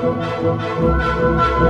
Música